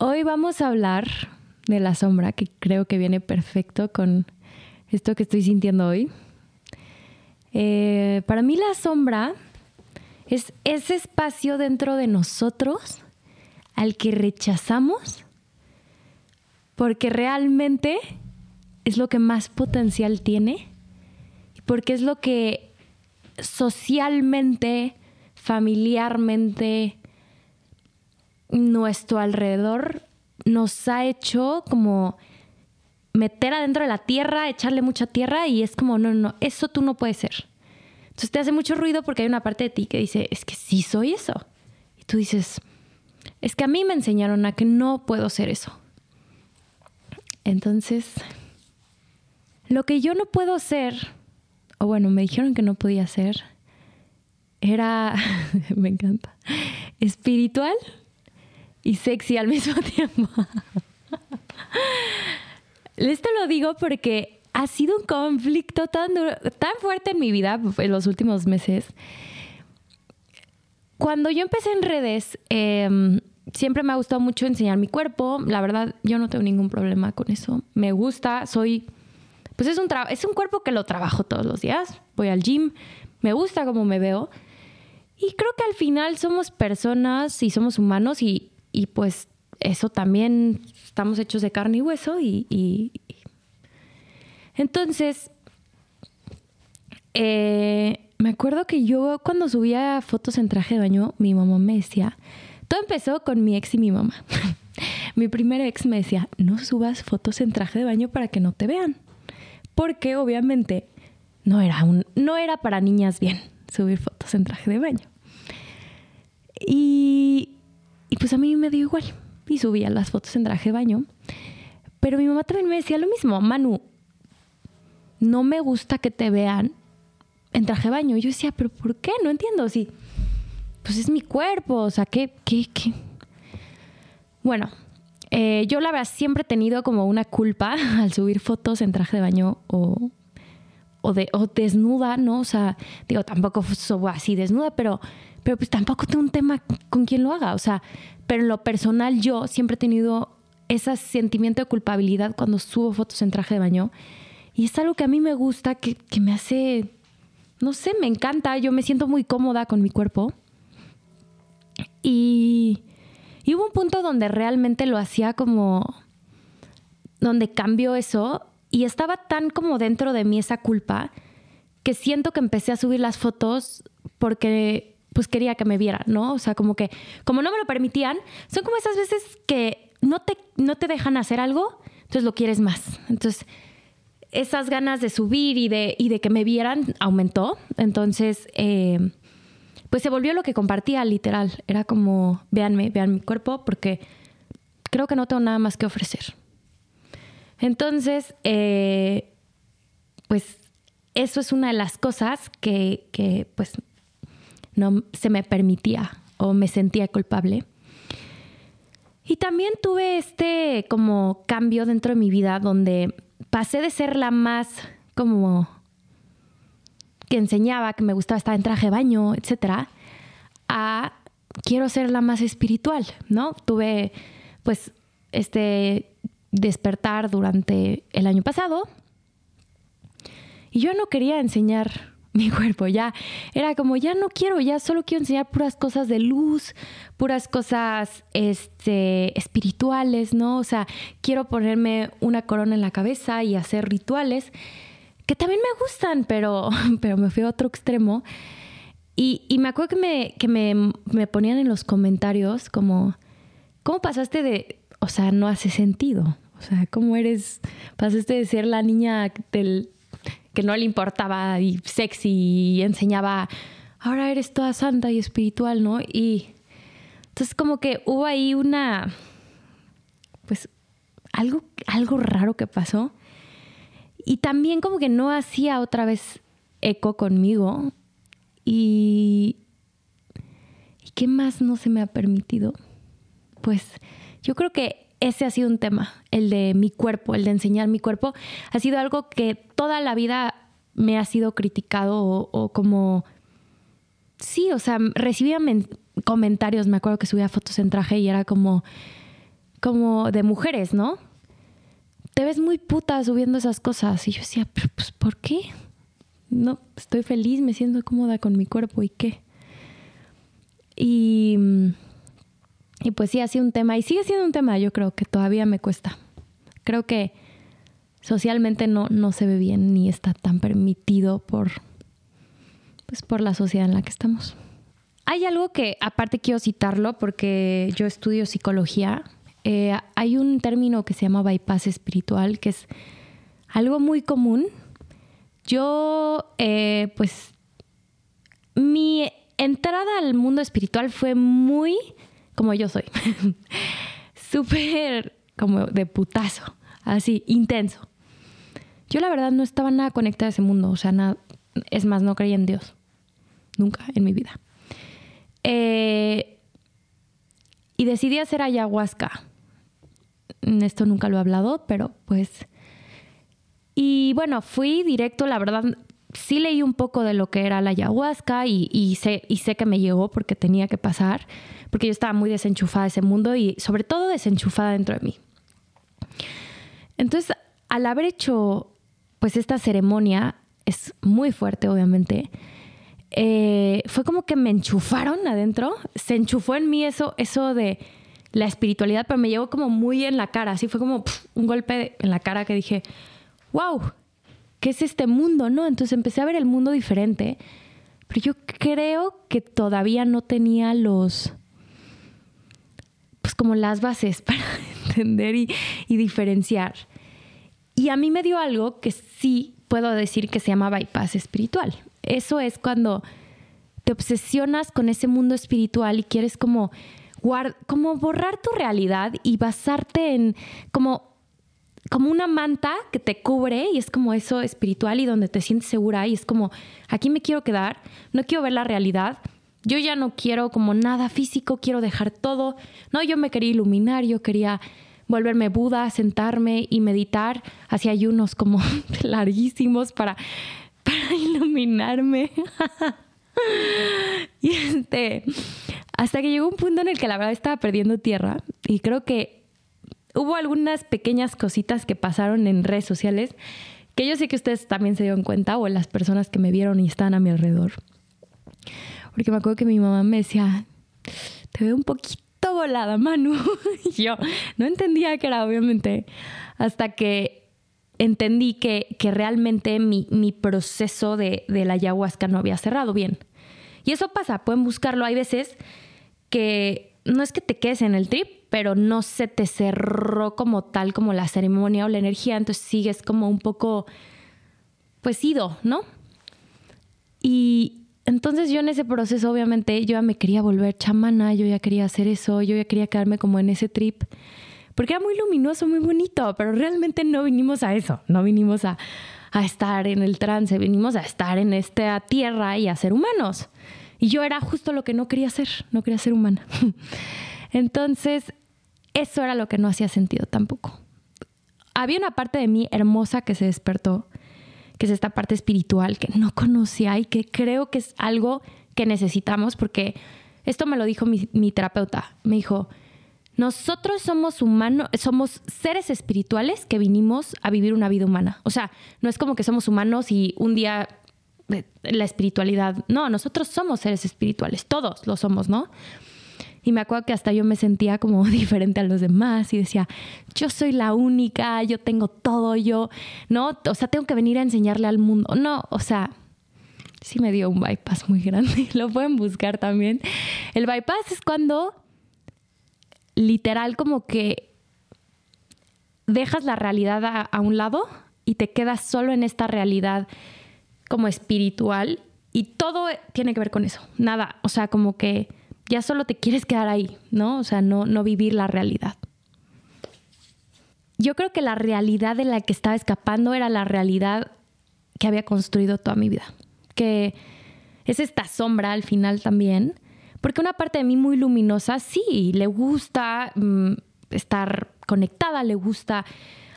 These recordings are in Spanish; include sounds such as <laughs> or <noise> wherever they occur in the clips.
Hoy vamos a hablar de la sombra, que creo que viene perfecto con esto que estoy sintiendo hoy. Eh, para mí la sombra es ese espacio dentro de nosotros al que rechazamos porque realmente es lo que más potencial tiene porque es lo que socialmente, familiarmente, nuestro alrededor nos ha hecho como meter adentro de la tierra, echarle mucha tierra y es como, no, no, eso tú no puedes ser. Entonces te hace mucho ruido porque hay una parte de ti que dice, es que sí soy eso. Y tú dices, es que a mí me enseñaron a que no puedo ser eso. Entonces, lo que yo no puedo ser, o bueno, me dijeron que no podía ser, era, <laughs> me encanta, espiritual y sexy al mismo <laughs> tiempo. Esto lo digo porque ha sido un conflicto tan, tan fuerte en mi vida en los últimos meses. Cuando yo empecé en redes, em, siempre me ha gustado mucho enseñar mi cuerpo. La verdad, yo no tengo ningún problema con eso. Me gusta, soy... Pues es un, es un cuerpo que lo trabajo todos los días. Voy al gym, me gusta cómo me veo. Y creo que al final somos personas y somos humanos y, y pues eso también estamos hechos de carne y hueso y, entonces eh, me acuerdo que yo cuando subía fotos en traje de baño mi mamá me decía todo empezó con mi ex y mi mamá. <laughs> Mi primer ex me decía no subas fotos en traje de baño para que no te vean porque obviamente no era un no era para niñas bien subir fotos en traje de baño. Y y pues a mí me dio igual. Y subía las fotos en traje de baño. Pero mi mamá también me decía lo mismo, Manu, no me gusta que te vean en traje de baño. Y yo decía, pero ¿por qué? No entiendo. Si, pues es mi cuerpo, o sea, ¿qué, qué, qué? Bueno, eh, yo la verdad siempre he tenido como una culpa <laughs> al subir fotos en traje de baño o, o, de, o desnuda, ¿no? O sea, digo, tampoco subo así desnuda, pero pero pues tampoco tengo un tema con quien lo haga, o sea, pero en lo personal yo siempre he tenido ese sentimiento de culpabilidad cuando subo fotos en traje de baño y es algo que a mí me gusta, que, me hace, no sé, me encanta, yo me siento muy cómoda con mi cuerpo. Y, y hubo un punto donde realmente lo hacía como, donde cambió eso y estaba tan como dentro de mí esa culpa que siento que empecé a subir las fotos porque pues quería que me vieran, ¿no? O sea, como que, como no me lo permitían, son como esas veces que no te, no te dejan hacer algo, entonces lo quieres más. Entonces, esas ganas de subir y de, y de que me vieran aumentó. Entonces, eh, pues se volvió lo que compartía, literal. Era como, véanme, vean mi cuerpo, porque creo que no tengo nada más que ofrecer. Entonces, eh, pues eso es una de las cosas que, que pues no se me permitía o me sentía culpable. Y también tuve este como cambio dentro de mi vida donde pasé de ser la más como que enseñaba que me gustaba estar en traje de baño, etcétera, a quiero ser la más espiritual, ¿no? Tuve pues este despertar durante el año pasado y yo no quería enseñar <laughs> mi cuerpo, ya era como, ya no quiero, ya solo quiero enseñar puras cosas de luz, puras cosas este, espirituales, ¿no? O sea, quiero ponerme una corona en la cabeza y hacer rituales que también me gustan, pero, <laughs> pero me fui a otro extremo. Y, y me acuerdo que, me, que me, me ponían en los comentarios como, ¿cómo pasaste de, o sea, no hace sentido? O sea, ¿cómo eres, pasaste de ser la niña del que no le importaba y sexy y enseñaba, ahora eres toda santa y espiritual, ¿no? Y entonces como que hubo ahí una, pues algo, algo raro que pasó. Y también como que no hacía otra vez eco conmigo. Y, ¿y qué más no se me ha permitido? Pues yo creo que ese ha sido un tema, el de mi cuerpo, el de enseñar mi cuerpo. Ha sido algo que toda la vida me ha sido criticado o, como... Sí, o sea, recibía comentarios, me acuerdo que subía fotos en traje y era como, como de mujeres, ¿no? Te ves muy puta subiendo esas cosas. Y yo decía, pero pues, ¿por qué? No, estoy feliz, me siento cómoda con mi cuerpo y qué. Y, y pues sí, ha sido un tema, y sigue siendo un tema, yo creo que todavía me cuesta. Creo que socialmente no, no se ve bien ni está tan permitido por, pues por la sociedad en la que estamos. Hay algo que aparte quiero citarlo porque yo estudio psicología. Eh, hay un término que se llama bypass espiritual, que es algo muy común. Yo, eh, pues, mi entrada al mundo espiritual fue muy como yo soy. <laughs> Súper como de putazo, así, intenso. Yo la verdad no estaba nada conectada a ese mundo, o sea, nada, es más, no creía en Dios nunca en mi vida. Eh, y decidí hacer ayahuasca. Esto nunca lo he hablado, pero pues... Y bueno, fui directo, la verdad, sí leí un poco de lo que era la ayahuasca y, sé, que me llegó porque tenía que pasar, porque yo estaba muy desenchufada de ese mundo y sobre todo desenchufada dentro de mí. Entonces, al haber hecho pues esta ceremonia, es muy fuerte obviamente, eh, fue como que me enchufaron adentro, se enchufó en mí eso, eso de la espiritualidad, pero me llegó como muy en la cara, así fue como un golpe en la cara que dije, wow, ¿qué es este mundo? ¿No? Entonces empecé a ver el mundo diferente, pero yo creo que todavía no tenía los, pues como las bases <laughs> para entender y, diferenciar. Y a mí me dio algo que sí puedo decir que se llama bypass espiritual. Eso es cuando te obsesionas con ese mundo espiritual y quieres como, como borrar tu realidad y basarte en como, como una manta que te cubre y es como eso espiritual y donde te sientes segura y es como, aquí me quiero quedar, no quiero ver la realidad. Yo ya no quiero como nada físico, quiero dejar todo. No, yo me quería iluminar, yo quería volverme Buda, sentarme y meditar. Hacía ayunos como <laughs> larguísimos para para <laughs> iluminarme. <laughs> y este, hasta que llegó un punto en el que la verdad estaba perdiendo tierra y creo que hubo algunas pequeñas cositas que pasaron en redes sociales que yo sé que ustedes también se dieron cuenta o las personas que me vieron y están a mi alrededor. Porque me acuerdo que mi mamá me decía, te veo un poquito volada, Manu. <laughs> y yo no entendía que era, obviamente, hasta que entendí que, que realmente mi, mi proceso de, de, la ayahuasca no había cerrado bien. Y eso pasa, pueden buscarlo. Hay veces que no es que te quedes en el trip, pero no se te cerró como tal, como la ceremonia o la energía, entonces sigues como un poco, pues ido, ¿no? Y entonces yo en ese proceso, obviamente, yo ya me quería volver chamana, yo ya quería hacer eso, yo ya quería quedarme como en ese trip porque era muy luminoso, muy bonito, pero realmente no vinimos a eso, no vinimos a, estar en el trance, vinimos a estar en esta tierra y a ser humanos. Y yo era justo lo que no quería ser, no quería ser humana. <laughs> Entonces, eso era lo que no hacía sentido tampoco. Había una parte de mí hermosa que se despertó, que es esta parte espiritual que no conocía y que creo que es algo que necesitamos porque esto me lo dijo mi, mi terapeuta. Me dijo, nosotros somos humanos, somos seres espirituales que vinimos a vivir una vida humana. O sea, no es como que somos humanos y un día la espiritualidad. No, nosotros somos seres espirituales, todos lo somos, ¿no? Y me acuerdo que hasta yo me sentía como <laughs> diferente a los demás y decía, yo soy la única, yo tengo todo, yo, ¿no? O sea, tengo que venir a enseñarle al mundo. No, o sea, sí me dio un bypass muy grande, <laughs> lo pueden buscar también. El bypass es cuando literal como que dejas la realidad a, un lado y te quedas solo en esta realidad como espiritual y todo tiene que ver con eso. Nada, o sea, como que ya solo te quieres quedar ahí, ¿no? O sea, no, no vivir la realidad. Yo creo que la realidad de la que estaba escapando era la realidad que había construido toda mi vida, que es esta sombra al final también, porque una parte de mí muy luminosa, sí, le gusta mm, estar conectada, le gusta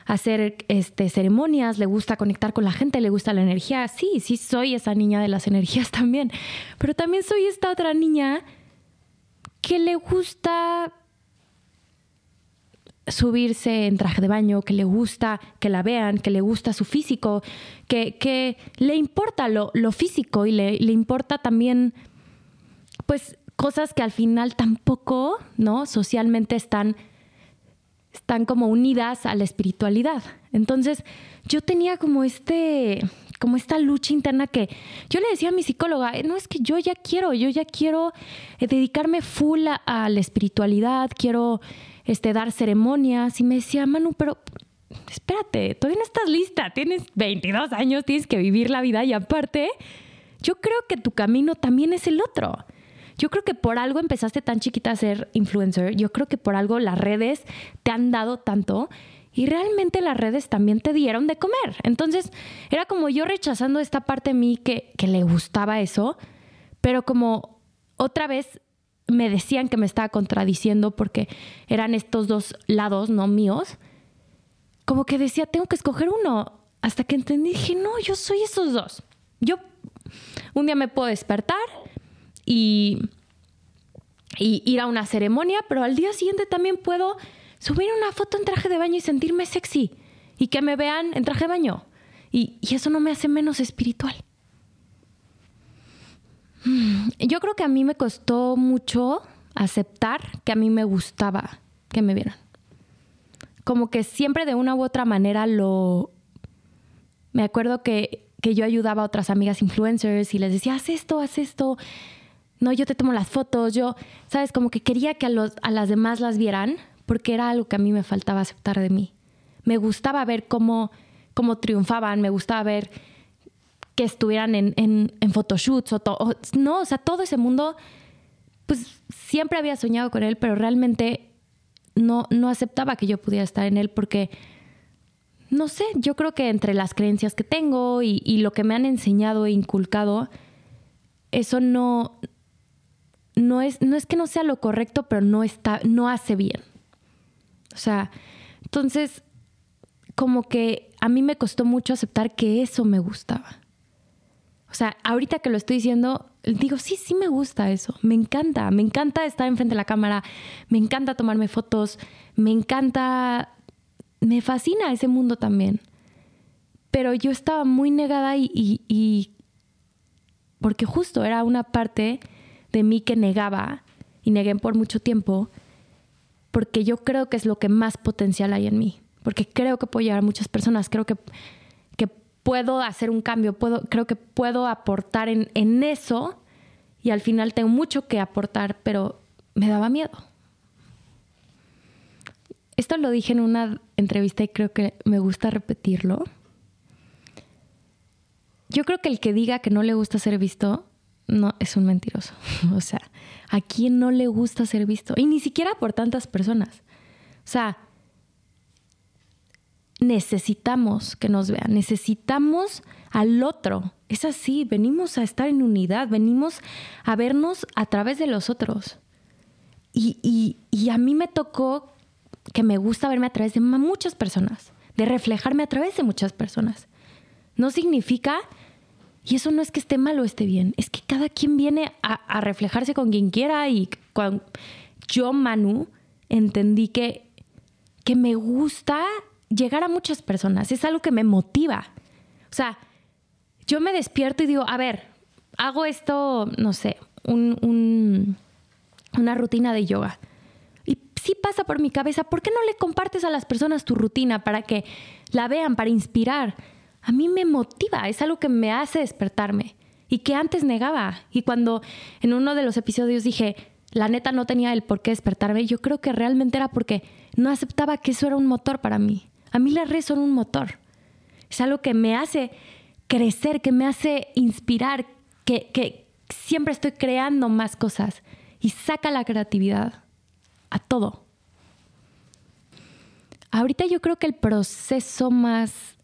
hacer este, ceremonias, le gusta conectar con la gente, le gusta la energía. Sí, sí, soy esa niña de las energías <laughs> también. Pero también soy esta otra niña que le gusta subirse en traje de baño, que le gusta que la vean, que le gusta su físico, que, que le importa lo, lo físico y le, le, importa también, pues, cosas que al final tampoco, ¿no? Socialmente están, están como unidas a la espiritualidad. Entonces, yo tenía como este, como esta lucha interna que yo le decía a mi psicóloga, no es que yo ya quiero, yo ya quiero eh, dedicarme full a, la espiritualidad, quiero este, dar ceremonias y me decía, Manu, pero espérate, todavía no estás lista, tienes 22 años, tienes que vivir la vida y aparte, yo creo que tu camino también es el otro. Yo creo que por algo empezaste tan chiquita a ser influencer, yo creo que por algo las redes te han dado tanto y realmente las redes también te dieron de comer. Entonces era como yo rechazando esta parte de mí que, que le gustaba eso, pero como otra vez me decían que me estaba contradiciendo porque eran estos dos lados, no míos, como que decía, tengo que escoger uno. Hasta que entendí, dije, no, yo soy esos dos. Yo un día me puedo despertar y, y ir a una ceremonia, pero al día siguiente también puedo subir una foto en traje de baño y sentirme sexy y que me vean en traje de baño. Y, eso no me hace menos espiritual. Mm, yo creo que a mí me costó mucho aceptar que a mí me gustaba que me vieran. Como que siempre de una u otra manera lo... Me acuerdo que, que yo ayudaba a otras amigas influencers y les decía, haz esto, haz esto. No, yo te tomo las fotos. Yo, ¿sabes? Como que quería que a, los, a las demás las vieran porque era algo que a mí me faltaba aceptar de mí. Me gustaba ver cómo, cómo triunfaban, me gustaba ver que estuvieran en, en, en photoshoots o, no, o sea, todo ese mundo, pues siempre había soñado con él, pero realmente no, no aceptaba que yo pudiera estar en él porque, no sé, yo creo que entre las creencias que tengo y, y lo que me han enseñado e inculcado, eso no, no es, no es que no sea lo correcto, pero no está, no hace bien. O sea, entonces, como que a mí me costó mucho aceptar que eso me gustaba. O sea, ahorita que lo estoy diciendo, digo, sí, sí me gusta eso, me encanta, me encanta estar enfrente de la cámara, me encanta tomarme fotos, me encanta, me fascina ese mundo también. Pero yo estaba muy negada y, y porque justo era una parte de mí que negaba y negué por mucho tiempo porque yo creo que es lo que más potencial hay en mí, porque creo que puedo llegar a muchas personas, creo que, que puedo hacer un cambio, puedo, creo que puedo aportar en, en eso y al final tengo mucho que aportar, pero me daba miedo. Esto lo dije en una entrevista y creo que me gusta repetirlo. Yo creo que el que diga que no le gusta ser visto no es un mentiroso. <laughs> o sea, ¿a quién no le gusta ser visto? Y ni siquiera por tantas personas. O sea, necesitamos que nos vean, necesitamos al otro. Es así, venimos a estar en unidad, venimos a vernos a través de los otros. Y, y a mí me tocó que me gusta verme a través de muchas personas, de reflejarme a través de muchas personas. No significa y eso no es que esté mal o esté bien, es que cada quien viene a, reflejarse con quien quiera y cuando yo, Manu, entendí que, que me gusta llegar a muchas personas, es algo que me motiva. O sea, yo me despierto y digo, a ver, hago esto, no sé, un, una rutina de yoga. Y sí pasa por mi cabeza, ¿por qué no le compartes a las personas tu rutina para que la vean, para inspirar? A mí me motiva, es algo que me hace despertarme y que antes negaba. Y cuando en uno de los episodios dije, la neta no tenía el por qué despertarme, yo creo que realmente era porque no aceptaba que eso era un motor para mí. A mí las redes son un motor. Es algo que me hace crecer, que me hace inspirar, que, siempre estoy creando más cosas y saca la creatividad a todo. Ahorita yo creo que el proceso más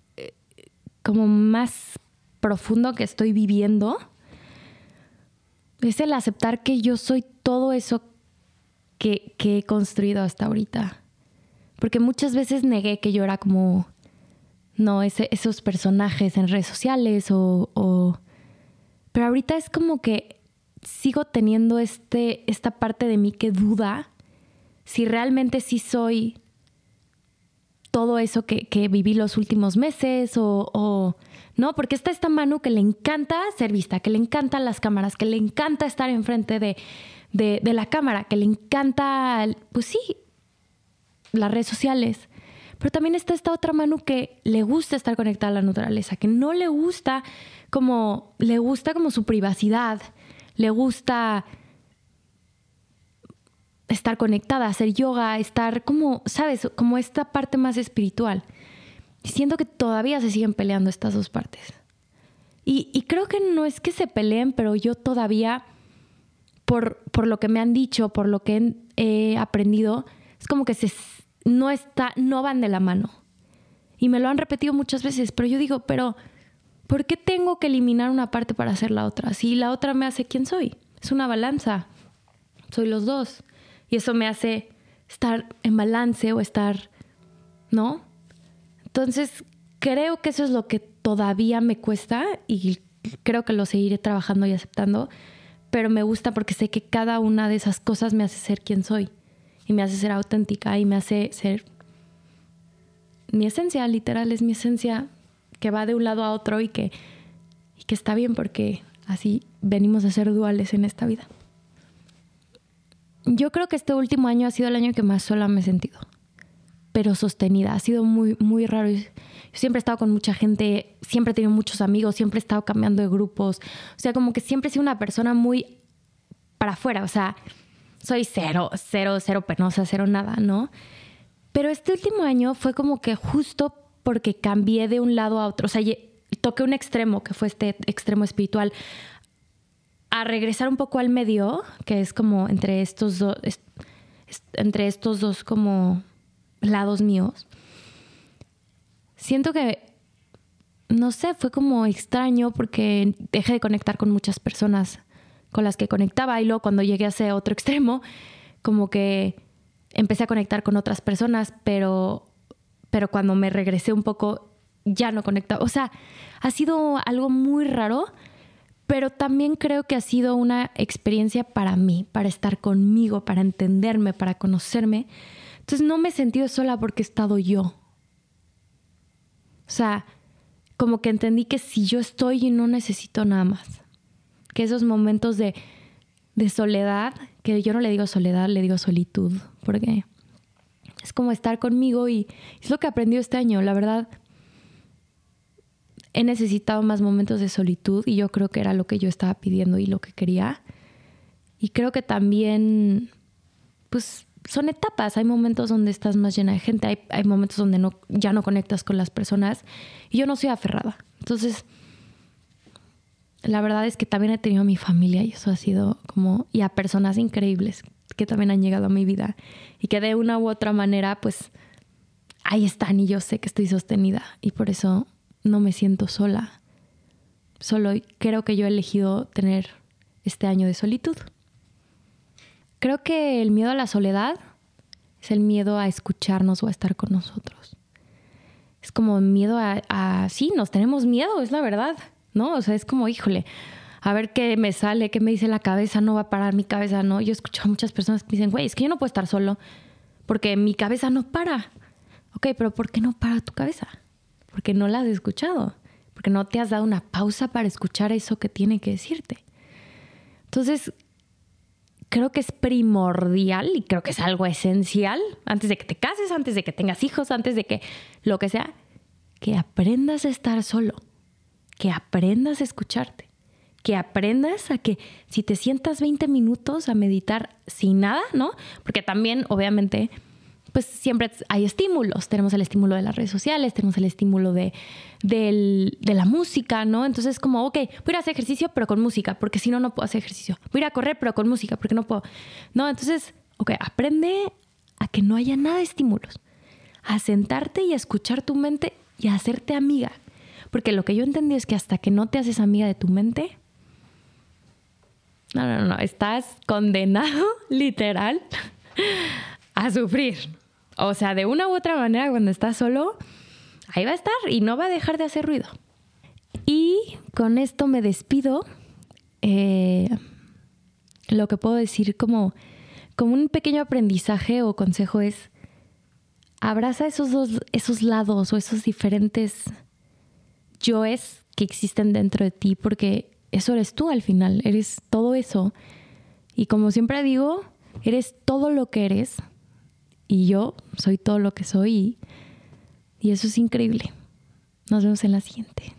como más profundo que estoy viviendo es el aceptar que yo soy todo eso que, he construido hasta ahorita. Porque muchas veces negué que yo era como, no, esos personajes en redes sociales o, o, Pero ahorita es como que sigo teniendo este, esta parte de mí que duda si realmente sí soy todo eso que, viví los últimos meses o, no, porque está esta Manu que le encanta ser vista, que le encantan las cámaras, que le encanta estar enfrente de, de la cámara, que le encanta, pues sí, las redes sociales. Pero también está esta otra Manu que le gusta estar conectada a la naturaleza, que no le gusta como, le gusta como su privacidad, le gusta estar conectada, hacer yoga, estar como, ¿sabes? Como esta parte más espiritual. Y siento que todavía se siguen peleando estas dos partes. Y, creo que no es que se peleen, pero yo todavía, por, por lo que me han dicho, por lo que he, aprendido, es como que se, no, está, no van de la mano. Y me lo han repetido muchas veces, pero yo digo, pero ¿por qué tengo que eliminar una parte para hacer la otra? Si la otra me hace quién soy. Es una balanza. Soy los dos. Y eso me hace estar en balance o estar, ¿no? Entonces, creo que eso es lo que todavía me cuesta y creo que lo seguiré trabajando y aceptando, pero me gusta porque sé que cada una de esas cosas me hace ser quien soy y me hace ser auténtica y me hace ser mi esencia, literal, es mi esencia que va de un lado a otro y que, y que está bien porque así venimos a ser duales en esta vida yo creo que este último año ha sido el año que más sola me he sentido, pero sostenida. Ha sido muy, muy raro. Yo siempre he estado con mucha gente, siempre he tenido muchos amigos, siempre he estado cambiando de grupos. O sea, como que siempre he sido una persona muy para afuera. O sea, soy cero, cero, cero penosa, cero nada, ¿no? Pero este último año fue como que justo porque cambié de un lado a otro. O sea, toqué un extremo, que fue este extremo espiritual, a regresar un poco al medio, que es como entre estos dos, entre estos dos como lados míos, siento que, no sé, fue como extraño porque dejé de conectar con muchas personas con las que conectaba y luego cuando llegué a ese otro <laughs> extremo, como que empecé a conectar con otras personas, pero, pero cuando me regresé un poco ya no conectaba. O sea, ha sido algo muy raro pero también creo que ha sido una experiencia para mí, para estar conmigo, para entenderme, para conocerme. Entonces no me he sentido sola porque he estado yo. O sea, como que entendí que si yo estoy y no necesito nada más. Que esos momentos de, de soledad, que yo no le digo soledad, le digo solitud, porque es como estar conmigo y es lo que he aprendido este año. La verdad, he necesitado más momentos de solitud y yo creo que era lo que yo estaba pidiendo y lo que quería. Y creo que también, pues son etapas, hay momentos donde estás más llena de gente, hay, hay momentos donde no, ya no conectas con las personas y yo no soy aferrada. Entonces, la verdad es que también he tenido a mi familia y eso ha sido como, y a personas increíbles que también han llegado a mi vida y que de una u otra manera, pues ahí están y yo sé que estoy sostenida y por eso no me siento sola. Solo creo que yo he elegido tener este año de solitud. Creo que el miedo a la soledad es el miedo a escucharnos o a estar con nosotros. Es como miedo a, sí, nos tenemos miedo, es la verdad, ¿no? O sea, es como, híjole, a ver qué me sale, qué me dice la cabeza, no va a parar mi cabeza, ¿no? Yo escucho a muchas personas que dicen, güey, es que yo no puedo estar solo porque mi cabeza no para. Ok, pero ¿por qué no para tu cabeza? Porque no la has escuchado, porque no te has dado una pausa para escuchar eso que tiene que decirte. Entonces, creo que es primordial y creo que es algo esencial antes de que te cases, antes de que tengas hijos, antes de que lo que sea, que aprendas a estar solo, que aprendas a escucharte, que aprendas a que si te sientas 20 minutos a meditar sin nada, ¿no? Porque también, obviamente, pues siempre hay estímulos. Tenemos el estímulo de las redes sociales, tenemos el estímulo de, la música, ¿no? Entonces, como, ok, voy a hacer ejercicio, pero con música, porque si no, no puedo hacer ejercicio. Voy a correr, pero con música, porque no puedo. No, entonces, ok, aprende a que no haya nada de estímulos, a sentarte y a escuchar tu mente y a hacerte amiga. Porque lo que yo entendí es que hasta que no te haces amiga de tu mente, no, no, no, estás condenado, <laughs> literal, a sufrir. O sea, de una u otra manera, cuando estás solo, ahí va a estar y no va a dejar de hacer ruido. Y con esto me despido. Eh, lo que puedo decir como, como un pequeño aprendizaje o consejo es, abraza esos dos, esos lados o esos diferentes yoes que existen dentro de ti, porque eso eres tú al final, eres todo eso. Y como siempre digo, eres todo lo que eres y yo soy todo lo que soy y, eso es increíble. Nos vemos en la siguiente.